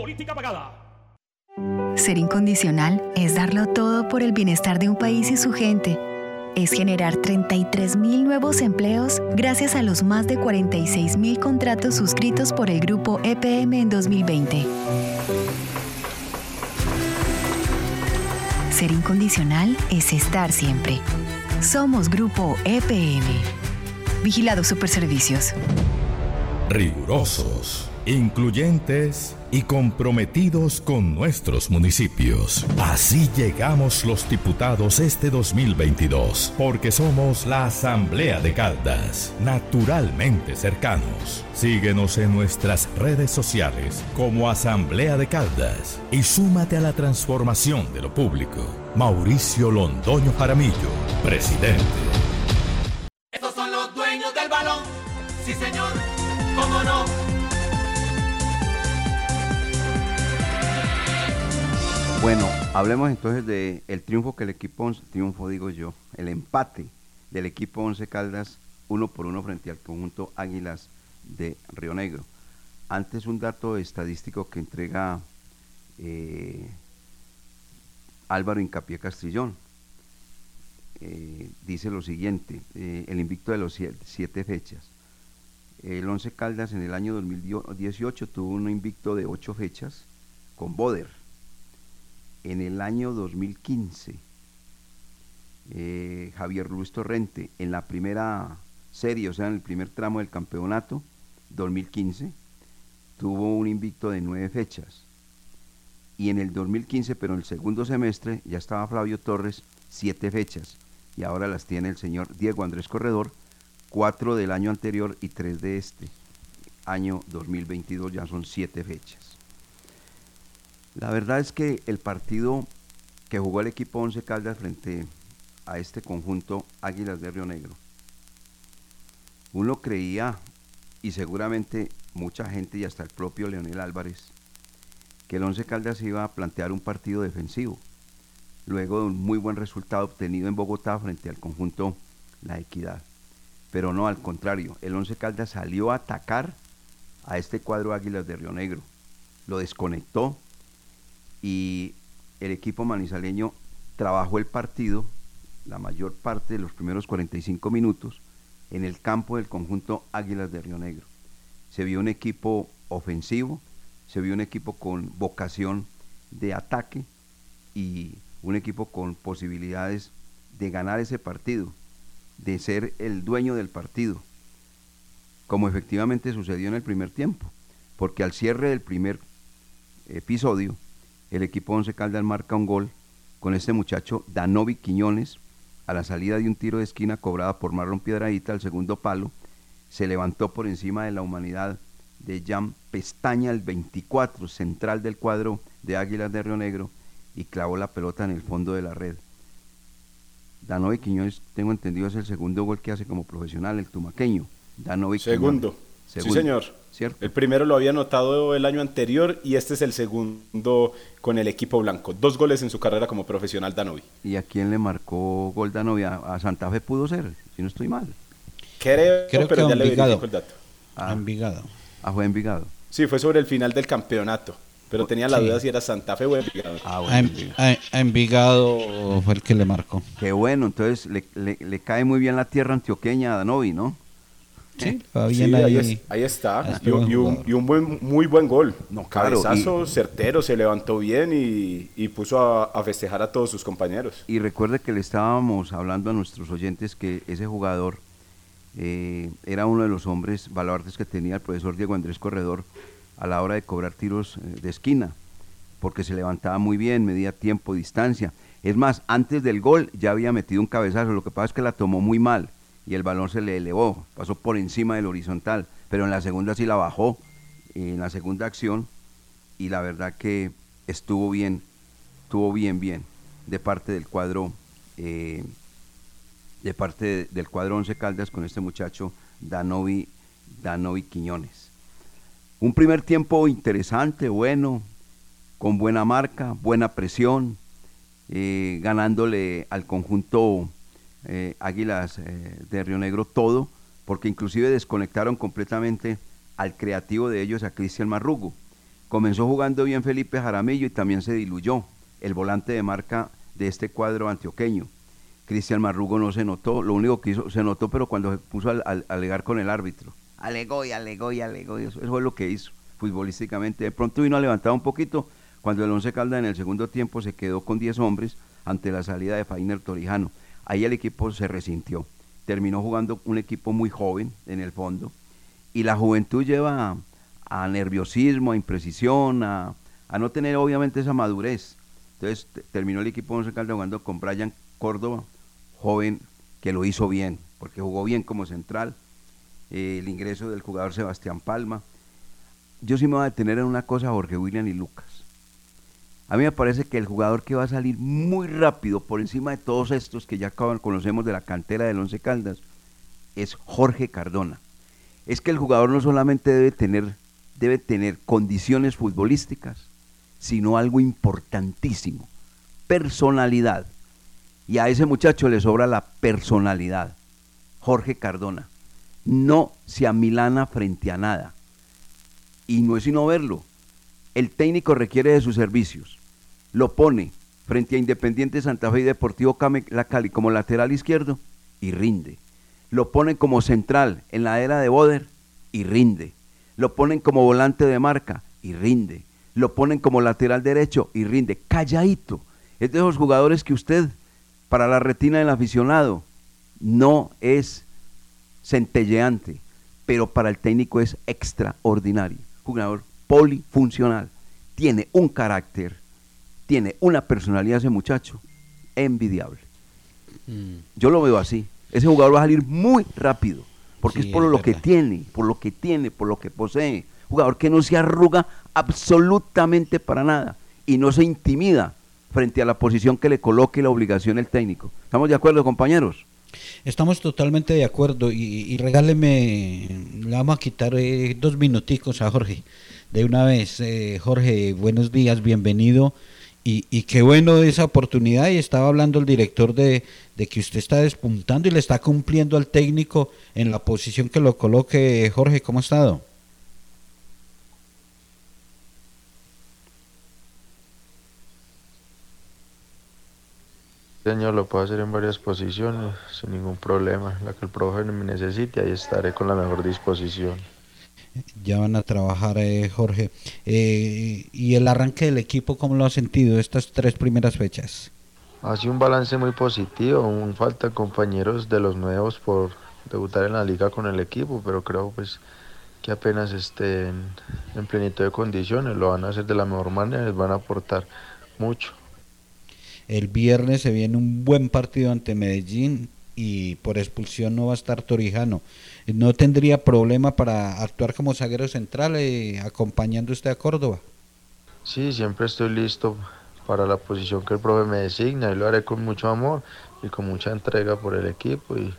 [SPEAKER 17] Política pagada.
[SPEAKER 18] Ser incondicional es darlo todo por el bienestar de un país y su gente. es generar 33 mil nuevos empleos gracias a los más de 46 mil contratos suscritos por el grupo EPM en 2020. Ser incondicional es estar siempre. Somos Grupo EPM. Vigilado Superservicios.
[SPEAKER 19] Rigurosos, incluyentes y comprometidos con nuestros municipios. Así llegamos los diputados este 2022, porque somos la Asamblea de Caldas, naturalmente cercanos. Síguenos en nuestras redes sociales como Asamblea de Caldas y súmate a la transformación de lo público. Mauricio Londoño Jaramillo, presidente.
[SPEAKER 2] Bueno, hablemos entonces de el triunfo que el equipo, triunfo digo yo, el empate del equipo Once Caldas uno por uno frente al conjunto Águilas de Río Negro. Antes un dato estadístico que entrega eh, Álvaro Incapié Castrillón. Eh, dice lo siguiente, eh, el invicto de los siete, fechas. El Once Caldas en el año 2018 tuvo un invicto de ocho fechas con Boder. En el año 2015, eh, Javier Luis Torrente, en la primera serie, o sea, en el primer tramo del campeonato, 2015, tuvo un invicto de nueve fechas. Y en el 2015, pero en el segundo semestre, ya estaba Flavio Torres, siete fechas. Y ahora las tiene el señor Diego Andrés Corredor, cuatro del año anterior y tres de este año 2022, ya son siete fechas. La verdad es que el partido que jugó el equipo Once Caldas frente a este conjunto Águilas de Río Negro, uno creía, y seguramente mucha gente y hasta el propio Leonel Álvarez, que el Once Caldas iba a plantear un partido defensivo, luego de un muy buen resultado obtenido en Bogotá frente al conjunto La Equidad. Pero no, al contrario, el Once Caldas salió a atacar a este cuadro Águilas de Río Negro, lo desconectó y el equipo manizaleño trabajó el partido la mayor parte de los primeros 45 minutos en el campo del conjunto Águilas de Río Negro. Se vio un equipo ofensivo, se vio un equipo con vocación de ataque y un equipo con posibilidades de ganar ese partido, de ser el dueño del partido, como efectivamente sucedió en el primer tiempo, porque al cierre del primer episodio, el equipo Once Caldas marca un gol con este muchacho Danovi Quiñones a la salida de un tiro de esquina cobrada por Marlon Piedradita al segundo palo, se levantó por encima de la humanidad de Jan Pestaña, el 24, central del cuadro de Águilas de Río Negro, y clavó la pelota en el fondo de la red. Danovi Quiñones, tengo entendido, es el segundo gol que hace como profesional, el tumaqueño. Danovi
[SPEAKER 3] Segundo. Sí, señor.
[SPEAKER 2] ¿Cierto?
[SPEAKER 3] El primero lo había anotado el año anterior y este es el segundo con el equipo blanco. Dos goles en su carrera como profesional Danovi.
[SPEAKER 2] ¿Y a quién le marcó gol Danovi? A, a Santa Fe pudo ser, si no estoy mal.
[SPEAKER 3] Creo,
[SPEAKER 5] Creo
[SPEAKER 3] pero
[SPEAKER 5] que
[SPEAKER 3] ya le
[SPEAKER 5] Envigado.
[SPEAKER 3] verifico el dato.
[SPEAKER 2] Ah,
[SPEAKER 5] Envigado.
[SPEAKER 2] Ah, fue Envigado.
[SPEAKER 3] Sí, fue sobre el final del campeonato. Pero tenía la
[SPEAKER 5] Sí.
[SPEAKER 3] duda si era Santa Fe o Envigado.
[SPEAKER 2] Ah,
[SPEAKER 5] A, Env- a- a Envigado fue el que le marcó.
[SPEAKER 2] Qué bueno, entonces le, le- le cae muy bien la tierra antioqueña a Danovi, ¿no?
[SPEAKER 5] Sí, va
[SPEAKER 3] Sí, ahí,
[SPEAKER 5] ahí.
[SPEAKER 3] es- ahí está. Y, un-
[SPEAKER 5] buen
[SPEAKER 3] y un,
[SPEAKER 5] jugador.
[SPEAKER 3] y un buen, muy buen gol.
[SPEAKER 2] No, claro,
[SPEAKER 3] Cabezazo certero, se levantó bien y, puso a, a festejar a todos sus compañeros.
[SPEAKER 2] Y recuerde que le estábamos hablando a nuestros oyentes que ese jugador eh, era uno de los hombres baluartes que tenía el profesor Diego Andrés Corredor a la hora de cobrar tiros eh, de esquina, porque se levantaba muy bien, medía tiempo, distancia. Es más, antes del gol ya había metido un cabezazo, lo que pasa es que la tomó muy mal y el balón se le elevó, pasó por encima del horizontal, pero en la segunda sí la bajó, en la segunda acción, y la verdad que estuvo bien, estuvo bien, bien, de parte del cuadro, eh, de parte de- del cuadro Once Caldas con este muchacho Danovi, Danovi Quiñones. Un primer tiempo interesante, bueno, con buena marca, buena presión, eh, ganándole al conjunto eh, Águilas eh, de Río Negro todo, porque inclusive desconectaron completamente al creativo de ellos, a Cristian Marrugo. Comenzó jugando bien Felipe Jaramillo y también se diluyó el volante de marca de este cuadro antioqueño. Cristian Marrugo no se notó, lo único que hizo, se notó, pero cuando se puso a, alegar con el árbitro. Alegó y alegó y alegó, y eso, eso fue lo que hizo futbolísticamente. De pronto vino a levantar un poquito cuando el Once Caldas en el segundo tiempo se quedó con 10 hombres ante la salida de Fainer Torijano. Ahí el equipo se resintió. Terminó jugando un equipo muy joven en el fondo y la juventud lleva a, nerviosismo, a imprecisión, a, no tener obviamente esa madurez. Entonces te- terminó el equipo Once Caldas jugando con Brian Córdoba, joven que lo hizo bien, porque jugó bien como central. Eh, el ingreso del jugador Sebastián Palma. Yo sí me voy a detener en una cosa, Jorge William y Lucas. A mí me parece que el jugador que va a salir muy rápido por encima de todos estos que ya conocemos de la cantera del Once Caldas es Jorge Cardona. Es que el jugador no solamente debe tener, debe tener condiciones futbolísticas, sino algo importantísimo, personalidad. Y a ese muchacho le sobra la personalidad. Jorge Cardona. No se amilana frente a nada. Y no es sino verlo. El técnico requiere de sus servicios. Lo pone frente a Independiente Santa Fe y Deportivo La Cali como lateral izquierdo y rinde. Lo ponen como central en la era de Boder y rinde. Lo ponen como volante de marca y rinde. Lo ponen como lateral derecho y rinde. Calladito. Es de esos jugadores que usted, para la retina del aficionado, no es centelleante, pero para el técnico es extraordinario. Jugador polifuncional. Tiene un carácter, tiene una personalidad ese muchacho envidiable. Yo lo veo así. Ese jugador va a salir muy rápido, porque
[SPEAKER 5] Sí,
[SPEAKER 2] es por
[SPEAKER 5] es
[SPEAKER 2] lo que tiene, por lo que tiene, por lo que posee. Jugador que no se arruga absolutamente para nada y no se intimida frente a la posición que le coloque la obligación el técnico. ¿Estamos de acuerdo, compañeros?
[SPEAKER 5] Estamos totalmente de acuerdo y, y regáleme, le vamos a quitar eh, dos minuticos a Jorge. De una vez, eh, Jorge, buenos días, bienvenido. Y, y qué bueno esa oportunidad. Y estaba hablando el director de, de que usted está despuntando y le está cumpliendo al técnico en la posición que lo coloque. Jorge, ¿cómo ha estado?
[SPEAKER 20] Año lo puedo hacer en varias posiciones sin ningún problema. La que el profe me necesite, ahí estaré con la mejor disposición.
[SPEAKER 5] Ya van a trabajar, eh, Jorge. Eh, ¿Y el arranque del equipo, cómo lo ha sentido estas tres primeras fechas?
[SPEAKER 20] Ha sido un balance muy positivo, aún faltan compañeros de los nuevos por debutar en la liga con el equipo, pero creo pues que apenas estén en plenitud de condiciones, lo van a hacer de la mejor manera, les van a aportar mucho.
[SPEAKER 5] El viernes se viene un buen partido ante Medellín y por expulsión no va a estar Torijano. ¿No tendría problema para actuar como zaguero central eh, acompañando usted a Córdoba?
[SPEAKER 20] Sí, siempre estoy listo para la posición que el profe me designa y lo haré con mucho amor y con mucha entrega por el equipo y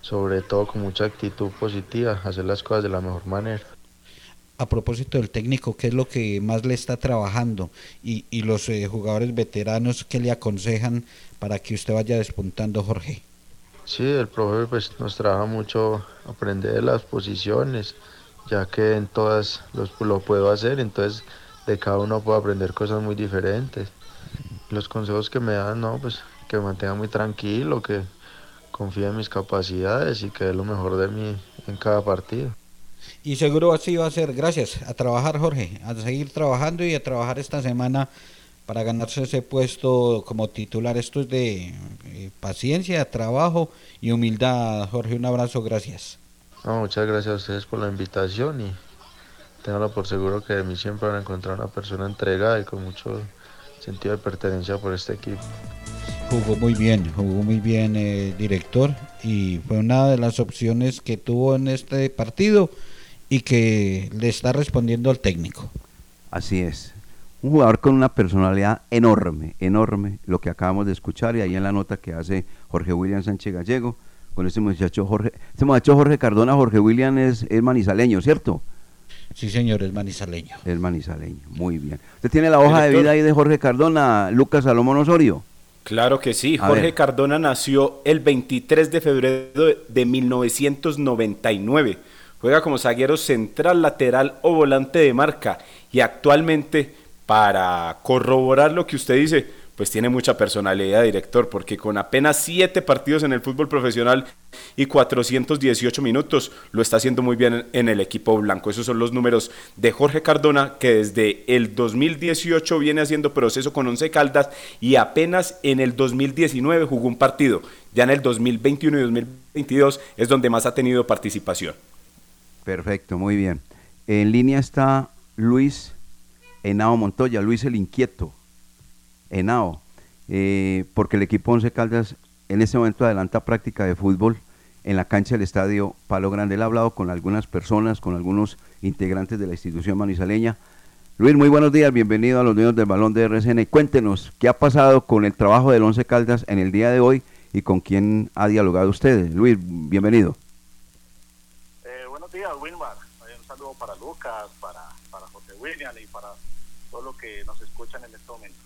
[SPEAKER 20] sobre todo con mucha actitud positiva, hacer las cosas de la mejor manera.
[SPEAKER 5] A propósito del técnico, ¿qué es lo que más le está trabajando? Y, y los eh, jugadores veteranos, ¿qué le aconsejan para que usted vaya despuntando, Jorge?
[SPEAKER 20] Sí, el profe pues nos trabaja mucho aprender de las posiciones, ya que en todas los, lo puedo hacer, entonces de cada uno puedo aprender cosas muy diferentes. Los consejos que me dan, no, pues que mantenga muy tranquilo, que confíe en mis capacidades y que dé lo mejor de mí en cada partido.
[SPEAKER 5] Y seguro así va a ser. Gracias. A trabajar, Jorge. A seguir trabajando y a trabajar esta semana para ganarse ese puesto como titular. Esto es de eh, paciencia, trabajo y humildad, Jorge. Un abrazo. Gracias.
[SPEAKER 20] No, muchas gracias a ustedes por la invitación y ténganlo por seguro que de mí siempre van a encontrar una persona entregada y con mucho sentido de pertenencia por este equipo.
[SPEAKER 5] Jugó muy bien, jugó muy bien eh, director y fue una de las opciones que tuvo en este partido y que le está respondiendo al técnico.
[SPEAKER 2] Así es. Un jugador con una personalidad enorme, enorme, lo que acabamos de escuchar y ahí en la nota que hace Jorge William Sánchez Gallego con este muchacho Jorge, este muchacho Jorge Cardona, Jorge William es, es manizaleño, ¿cierto?
[SPEAKER 5] Sí, señor, es manizaleño.
[SPEAKER 2] Es manizaleño, muy bien. ¿Usted tiene la hoja de vida ahí de Jorge Cardona, Lucas Salomón Osorio?
[SPEAKER 3] Claro que sí.
[SPEAKER 2] A
[SPEAKER 3] Jorge
[SPEAKER 2] ver.
[SPEAKER 3] Cardona nació el 23 de febrero de- de 1999. Juega como zaguero central, lateral o volante de marca. Y actualmente, para corroborar lo que usted dice, pues tiene mucha personalidad, director, porque con apenas siete partidos en el fútbol profesional y 418 minutos lo está haciendo muy bien en el equipo blanco. Esos son los números de Jorge Cardona, que desde el 2018 viene haciendo proceso con Once Caldas y apenas en el 2019 jugó un partido. Ya en el 2021 y 2022 es donde más ha tenido participación.
[SPEAKER 2] Perfecto, muy bien. En línea está Luis Henao Montoya, Luis el Inquieto. Henao, eh, porque el equipo Once Caldas en este momento adelanta práctica de fútbol en la cancha del estadio Palo Grande. Él ha hablado con algunas personas, con algunos integrantes de la institución manizaleña. Luis, muy buenos días, bienvenido a los niños del balón de RCN. Cuéntenos, ¿qué ha pasado con el trabajo del Once Caldas en el día de hoy y con quién ha dialogado usted? Luis, bienvenido.
[SPEAKER 21] Eh, buenos días, Wilmar. Eh, Un saludo para Lucas, para, para José William y para los que nos escuchan en este momento.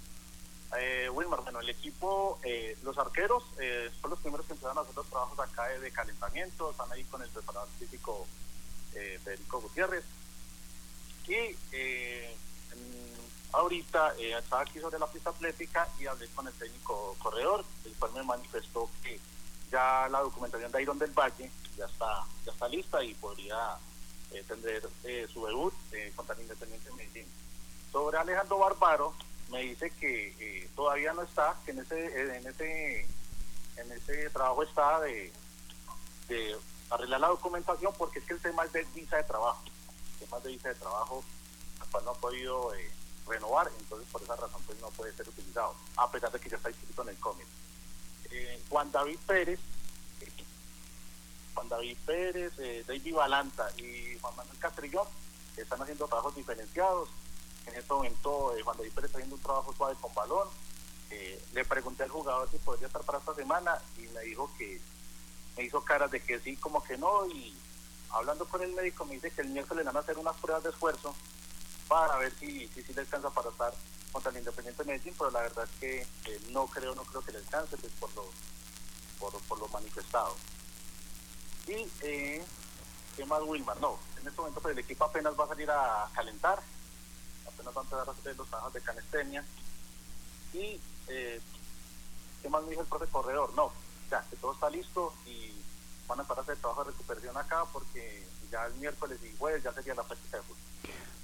[SPEAKER 21] Eh, bueno, el equipo, eh, los arqueros eh, son los primeros que empezaron a hacer los trabajos acá de, calentamiento, están ahí con el preparador físico eh, Federico Gutiérrez. Y eh, ahorita estaba aquí sobre la pista atlética y hablé con el técnico corredor, el cual me manifestó que ya la documentación de Iron del Valle ya está, ya está lista y podría tener su debut contra el Independiente de Medellín. Sobre Alejandro Barbaro, me dice que eh, todavía no está, que en ese, eh, en ese, en ese trabajo está de, de arreglar la documentación porque es que el tema es de visa de trabajo, el tema es de visa de trabajo, la cual no ha podido eh, renovar, entonces por esa razón pues no puede ser utilizado, a pesar de que ya está inscrito en el cómic. Juan David Pérez, Juan David Pérez, David Balanta y Juan Manuel Castrillón están haciendo trabajos diferenciados. En este momento eh, Juan David haciendo un trabajo suave con balón. Eh, le pregunté al jugador si podría estar para esta semana y me dijo que me hizo caras de que sí, como que no. Y hablando con el médico me dice que el miércoles le van a hacer unas pruebas de esfuerzo para ver si, si, si le alcanza para estar contra el Independiente de Medellín, pero la verdad es que eh, no creo, no creo que le alcance pues, por lo, por, por lo manifestado. Y, eh, ¿qué más, Wilmar? No, en este momento pues, el equipo apenas va a salir a calentar, apenas va a empezar a hacer los trabajos de canestenia. Y, eh, ¿qué más me dijo el profe Corredor? No, ya, que todo está listo y van a empezar a hacer trabajo de recuperación acá porque ya el miércoles y jueves ya sería la práctica de fútbol.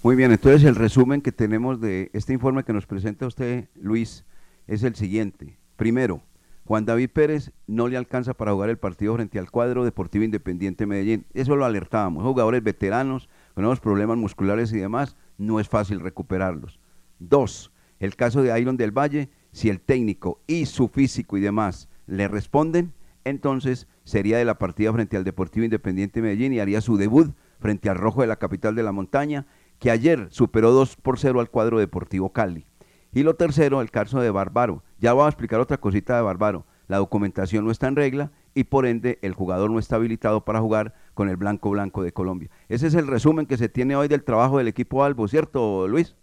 [SPEAKER 2] Muy bien, entonces el resumen que tenemos de este informe que nos presenta usted, Luis, es el siguiente. Primero, Juan David Pérez no le alcanza para jugar el partido frente al cuadro Deportivo Independiente Medellín. Eso lo alertábamos. Jugadores veteranos con nuevos problemas musculares y demás, no es fácil recuperarlos. Dos, el caso de Iron del Valle, si el técnico y su físico y demás le responden, entonces sería de la partida frente al Deportivo Independiente Medellín y haría su debut frente al Rojo de la capital de la montaña, que ayer superó 2 por 0 al cuadro Deportivo Cali. Y lo tercero, el caso de Bárbaro. Ya voy a explicar otra cosita de Bárbaro. La documentación no está en regla y por ende el jugador no está habilitado para jugar con el Blanco Blanco de Colombia. Ese es el resumen que se tiene hoy del trabajo del equipo Albo, ¿cierto, Luis?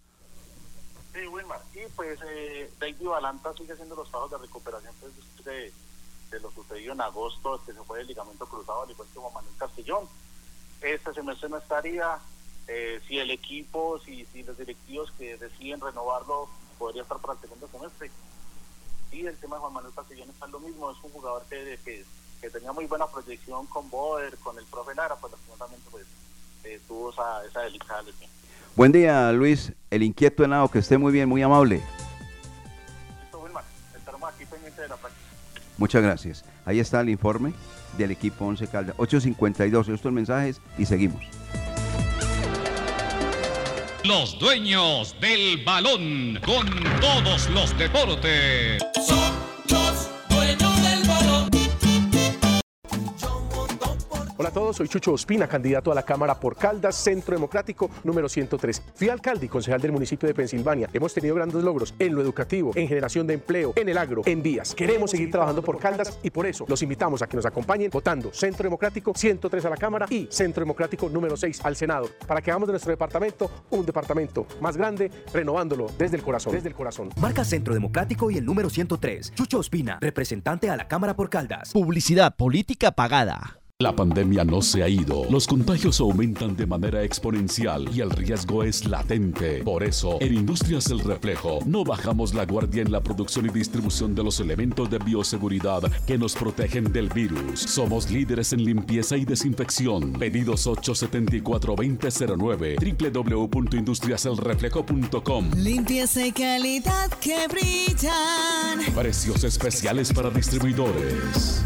[SPEAKER 21] Sí, Wilmar. Y pues eh, David Balanta sigue haciendo los trabajos de recuperación pues, de, de lo sucedido en agosto, que se fue el ligamento cruzado, al igual que Juan Manuel Castellón. Este semestre no estaría. Eh, si el equipo, si, si los directivos que deciden renovarlo, podría estar para el segundo semestre. Y el tema de Juan Manuel Castellón está lo mismo, es un jugador que, que, que tenía muy buena proyección con Boder, con el profe Lara, pues lastimosamente pues, eh, tuvo esa, esa delicada lesión.
[SPEAKER 2] Buen día, Luis, el inquieto Henao, que esté muy bien, muy amable.
[SPEAKER 21] Listo, Wilmar, estaremos aquí pendientes de la práctica.
[SPEAKER 2] Muchas gracias. Ahí está el informe del equipo 11 Caldas. 8.52, estos mensajes y seguimos.
[SPEAKER 6] Los dueños del balón con todos los deportes.
[SPEAKER 12] Los
[SPEAKER 14] Hola a todos, soy Chucho Ospina, candidato a la Cámara por Caldas, Centro Democrático número 103. Fui alcalde y concejal del municipio de Pensilvania. Hemos tenido grandes logros en lo educativo, en generación de empleo, en el agro, en vías. Queremos seguir trabajando por Caldas y por eso los invitamos a que nos acompañen votando Centro Democrático 103 a la Cámara y Centro Democrático número 6 al Senado, para que hagamos de nuestro departamento un departamento más grande, renovándolo desde el corazón. Desde el corazón.
[SPEAKER 15] Marca Centro Democrático y el número 103. Chucho Ospina, representante a la Cámara por Caldas.
[SPEAKER 16] Publicidad política pagada.
[SPEAKER 6] La pandemia no se ha ido, los contagios aumentan de manera exponencial y el riesgo es latente. Por eso, en Industrias El Reflejo no bajamos la guardia en la producción y distribución de los elementos de bioseguridad que nos protegen del virus. Somos líderes en limpieza y desinfección. Pedidos 874-2009 www.industriaselreflejo.com
[SPEAKER 12] Limpieza y calidad que brillan.
[SPEAKER 6] Precios especiales para distribuidores.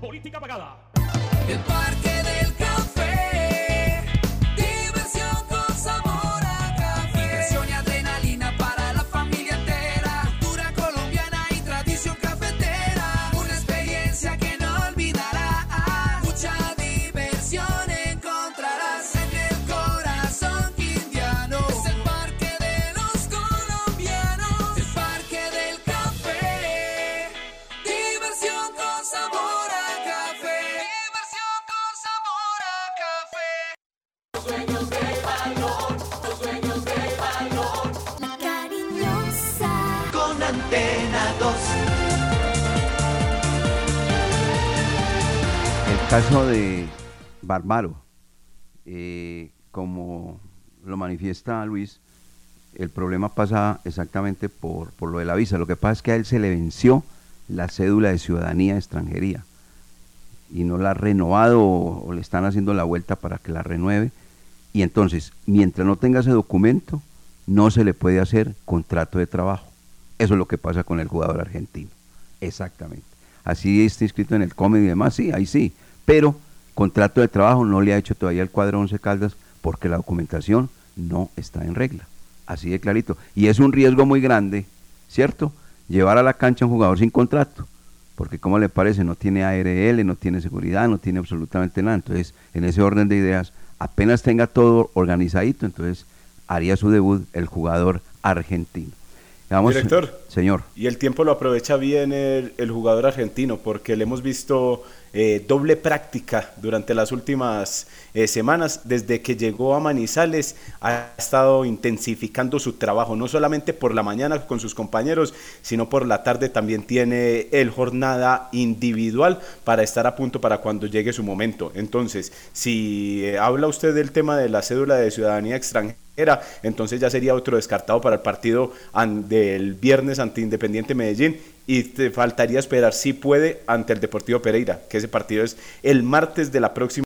[SPEAKER 17] Política pagada.
[SPEAKER 12] El Parque del Café.
[SPEAKER 4] Antena 2.
[SPEAKER 2] El caso de Barbaro, eh, como lo manifiesta Luis, el problema pasa exactamente por, lo de la visa. Lo que pasa es que a él se le venció la cédula de ciudadanía de extranjería y no la ha renovado o le están haciendo la vuelta para que la renueve. Y entonces, mientras no tenga ese documento, no se le puede hacer contrato de trabajo. Eso es lo que pasa con el jugador argentino. Exactamente. Así está inscrito en el COMED y demás, sí, ahí sí. Pero contrato de trabajo no le ha hecho todavía el cuadro 11 Caldas porque la documentación no está en regla. Así de clarito. Y es un riesgo muy grande, ¿cierto? Llevar a la cancha a un jugador sin contrato. Porque, como le parece? No tiene ARL, no tiene seguridad, no tiene absolutamente nada. Entonces, en ese orden de ideas, apenas tenga todo organizadito, entonces haría su debut el jugador argentino.
[SPEAKER 3] Director.
[SPEAKER 2] Señor.
[SPEAKER 3] Y el tiempo lo aprovecha bien el, el jugador argentino porque le hemos visto eh, doble práctica durante las últimas eh, semanas. Desde que llegó a Manizales ha estado intensificando su trabajo, no solamente por la mañana con sus compañeros, sino por la tarde también tiene el jornada individual para estar a punto para cuando llegue su momento. Entonces, si eh, habla usted del tema de la cédula de ciudadanía extranjera, entonces ya sería otro descartado para el partido del viernes ante Independiente Medellín y te faltaría esperar si puede ante el Deportivo Pereira, que ese partido es el martes de la próxima